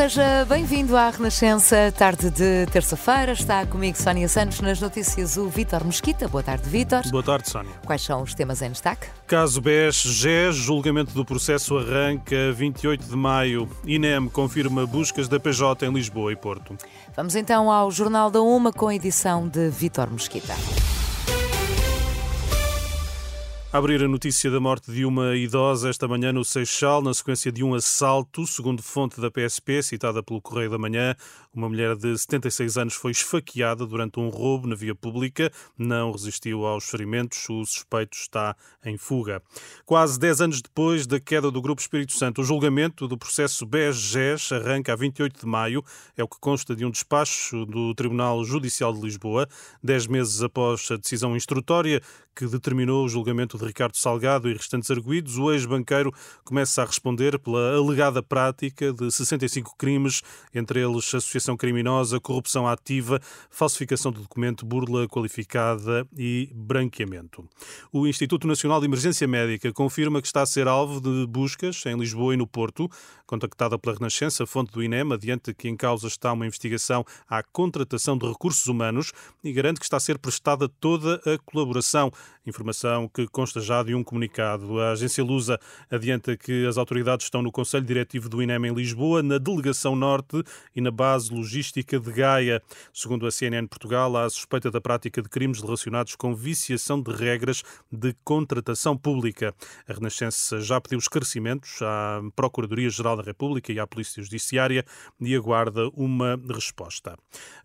Seja bem-vindo à Renascença, tarde de terça-feira. Está comigo Sónia Santos nas notícias o Vítor Mesquita. Boa tarde, Vítor. Boa tarde, Sónia. Quais são os temas em destaque? Caso BES-GES, julgamento do processo arranca 28 de maio. INEM confirma buscas da PJ em Lisboa e Porto. Vamos então ao Jornal da Uma com a edição de Vítor Mesquita. Abrir a notícia da morte de uma idosa esta manhã no Seixal, na sequência de um assalto, segundo fonte da PSP, citada pelo Correio da Manhã. Uma mulher de 76 anos foi esfaqueada durante um roubo na via pública, não resistiu aos ferimentos, o suspeito está em fuga. Quase 10 anos depois da queda do Grupo Espírito Santo, o julgamento do processo BES-GES arranca a 28 de maio, é o que consta de um despacho do Tribunal Judicial de Lisboa, 10 meses após a decisão instrutória que determinou o julgamento de Ricardo Salgado e restantes arguídos, o ex-banqueiro começa a responder pela alegada prática de 65 crimes, entre eles associação criminosa, corrupção ativa, falsificação de documento, burla qualificada e branqueamento. O Instituto Nacional de Emergência Médica confirma que está a ser alvo de buscas em Lisboa e no Porto, contactada pela Renascença, fonte do INEM, adiante que em causa está uma investigação à contratação de recursos humanos e garante que está a ser prestada toda a colaboração. Informação que consta já de um comunicado. A agência Lusa adianta que as autoridades estão no Conselho Diretivo do INEM em Lisboa, na Delegação Norte e na Base Logística de Gaia. Segundo a CNN Portugal, há suspeita da prática de crimes relacionados com viciação de regras de contratação pública. A Renascença já pediu esclarecimentos à Procuradoria-Geral da República e à Polícia Judiciária e aguarda uma resposta.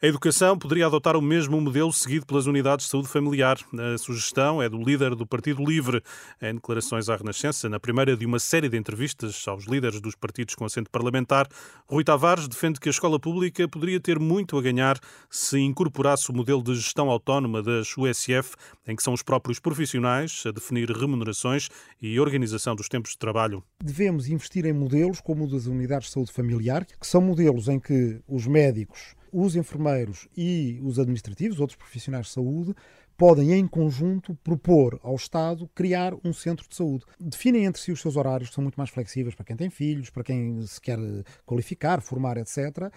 A educação poderia adotar o mesmo modelo seguido pelas unidades de saúde familiar. A sugestão é do líder do Partido Livre. Em declarações à Renascença, na primeira de uma série de entrevistas aos líderes dos partidos com assento parlamentar, Rui Tavares defende que a escola pública poderia ter muito a ganhar se incorporasse o modelo de gestão autónoma das USF, em que são os próprios profissionais a definir remunerações e organização dos tempos de trabalho. Devemos investir em modelos como o das unidades de saúde familiar, que são modelos em que os médicos, os enfermeiros e os administrativos, outros profissionais de saúde, podem, em conjunto, propor ao Estado criar um centro de saúde. Definem entre si os seus horários, que são muito mais flexíveis para quem tem filhos, para quem se quer qualificar, formar, etc.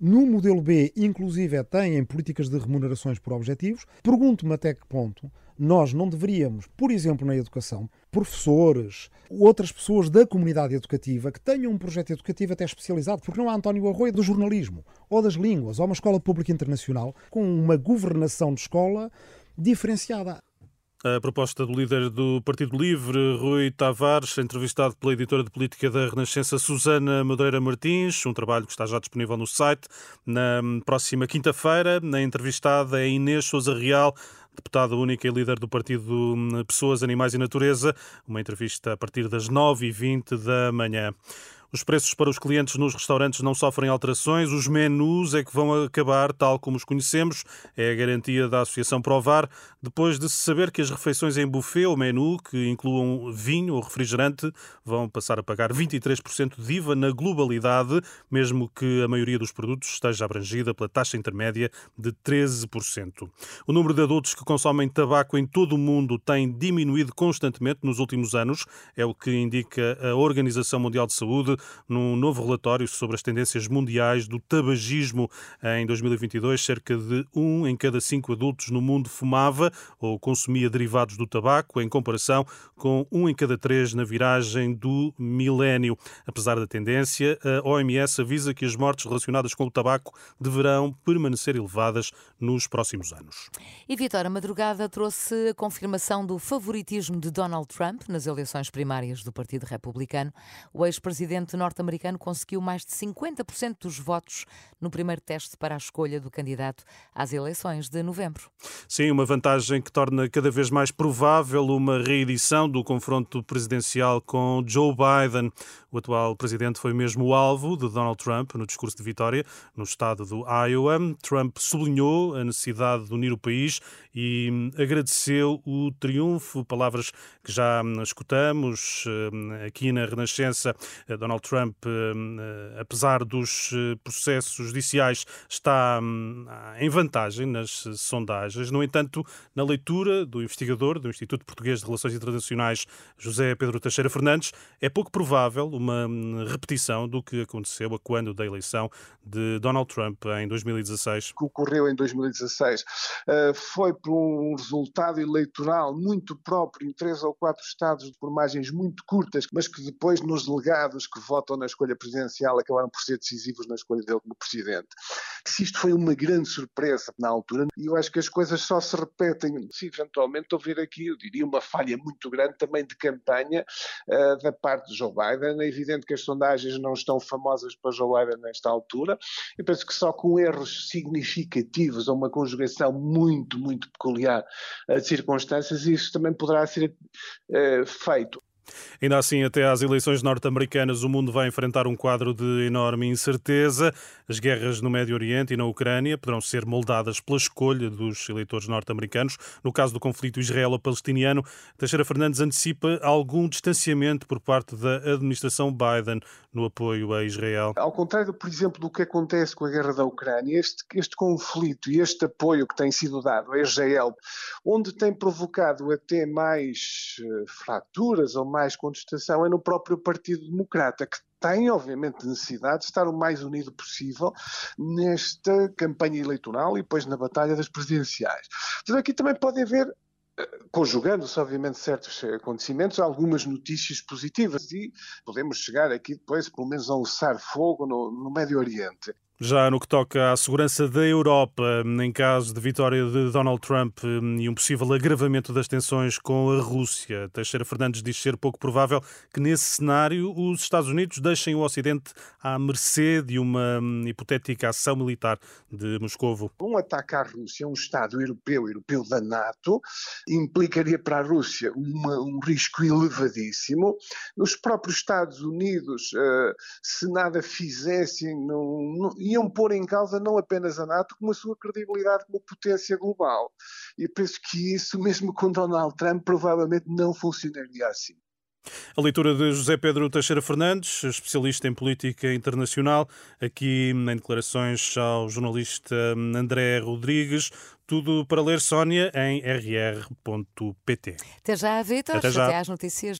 No modelo B, inclusive, têm políticas de remunerações por objetivos. Pergunto-me até que ponto nós não deveríamos, por exemplo, na educação, professores, outras pessoas da comunidade educativa que tenham um projeto educativo até especializado, porque não há António Arroio do jornalismo, ou das línguas, ou uma escola pública internacional, com uma governação de escola diferenciada. A proposta do líder do Partido Livre, Rui Tavares, entrevistado pela editora de política da Renascença, Susana Madeira Martins, um trabalho que está já disponível no site. Na próxima quinta-feira, na entrevistada é Inês Souza Real, deputada única e líder do Partido Pessoas, Animais e Natureza. Uma entrevista a partir das 9h20 da manhã. Os preços para os clientes nos restaurantes não sofrem alterações, os menus é que vão acabar tal como os conhecemos, é a garantia da Associação Provar, depois de se saber que as refeições em buffet ou menu, que incluam vinho ou refrigerante, vão passar a pagar 23% de IVA na globalidade, mesmo que a maioria dos produtos esteja abrangida pela taxa intermédia de 13%. O número de adultos que consomem tabaco em todo o mundo tem diminuído constantemente nos últimos anos, é o que indica a Organização Mundial de Saúde num novo relatório sobre as tendências mundiais do tabagismo. Em 2022, cerca de um em cada cinco adultos no mundo fumava ou consumia derivados do tabaco, em comparação com um em cada três na viragem do milénio. Apesar da tendência, a OMS avisa que as mortes relacionadas com o tabaco deverão permanecer elevadas nos próximos anos. E Vitória Madrugada trouxe a confirmação do favoritismo de Donald Trump nas eleições primárias do Partido Republicano. O ex-presidente norte-americano conseguiu mais de 50% dos votos no primeiro teste para a escolha do candidato às eleições de novembro. Sim, uma vantagem que torna cada vez mais provável uma reedição do confronto presidencial com Joe Biden. O atual presidente foi mesmo o alvo de Donald Trump no discurso de vitória no estado do Iowa. Trump sublinhou a necessidade de unir o país e hum, agradeceu o triunfo, palavras que já hum, escutamos hum, aqui na Renascença. Donald Donald Trump, apesar dos processos judiciais, está hum, em vantagem nas sondagens. No entanto, na leitura do investigador do Instituto Português de Relações Internacionais, José Pedro Teixeira Fernandes, é pouco provável uma hum, repetição do que aconteceu a quando da eleição de Donald Trump em 2016. O que ocorreu em 2016 eh, foi por um resultado eleitoral muito próprio em três ou quatro estados por margens muito curtas, mas que depois nos delegados que votam na escolha presidencial acabaram por ser decisivos na escolha dele como presidente. Se isto foi uma grande surpresa na altura, e eu acho que as coisas só se repetem se eventualmente houver aqui, eu diria, uma falha muito grande também de campanha uh, da parte de Joe Biden. É evidente que as sondagens não estão famosas para Joe Biden nesta altura. Eu penso que só com erros significativos ou uma conjugação muito, muito peculiar de circunstâncias, isso também poderá ser uh, feito. Ainda assim, até às eleições norte-americanas, o mundo vai enfrentar um quadro de enorme incerteza. As guerras no Médio Oriente e na Ucrânia poderão ser moldadas pela escolha dos eleitores norte-americanos. No caso do conflito israelo-palestiniano, Teixeira Fernandes antecipa algum distanciamento por parte da administração Biden no apoio a Israel. Ao contrário, por exemplo, do que acontece com a guerra da Ucrânia, este, este conflito e este apoio que tem sido dado a Israel, onde tem provocado até mais uh, fraturas ou mais contestação é no próprio Partido Democrata, que tem, obviamente, necessidade de estar o mais unido possível nesta campanha eleitoral e depois na batalha das presidenciais. Então aqui também pode haver eh, conjugando-se, obviamente, certos acontecimentos, algumas notícias positivas e podemos chegar aqui depois, pelo menos, a um cessar-fogo no, no Médio Oriente. Já no que toca à segurança da Europa, em caso de vitória de Donald Trump hum, e um possível agravamento das tensões com a Rússia, Teixeira Fernandes diz ser pouco provável que nesse cenário os Estados Unidos deixem o Ocidente à mercê de uma hum, hipotética ação militar de Moscovo. Um ataque à Rússia, um Estado europeu, europeu da NATO, implicaria para a Rússia uma, um risco elevadíssimo. Os próprios Estados Unidos, uh, se nada fizessem, não iam pôr em causa não apenas a NATO, como a sua credibilidade como potência global. E penso que isso, mesmo com Donald Trump, provavelmente não funcionaria assim. A leitura de José Pedro Teixeira Fernandes, especialista em política internacional, aqui em declarações ao jornalista André Rodrigues. Tudo para ler, Sónia, em rr.pt. Até já, Vitor. Até, já. Até às notícias.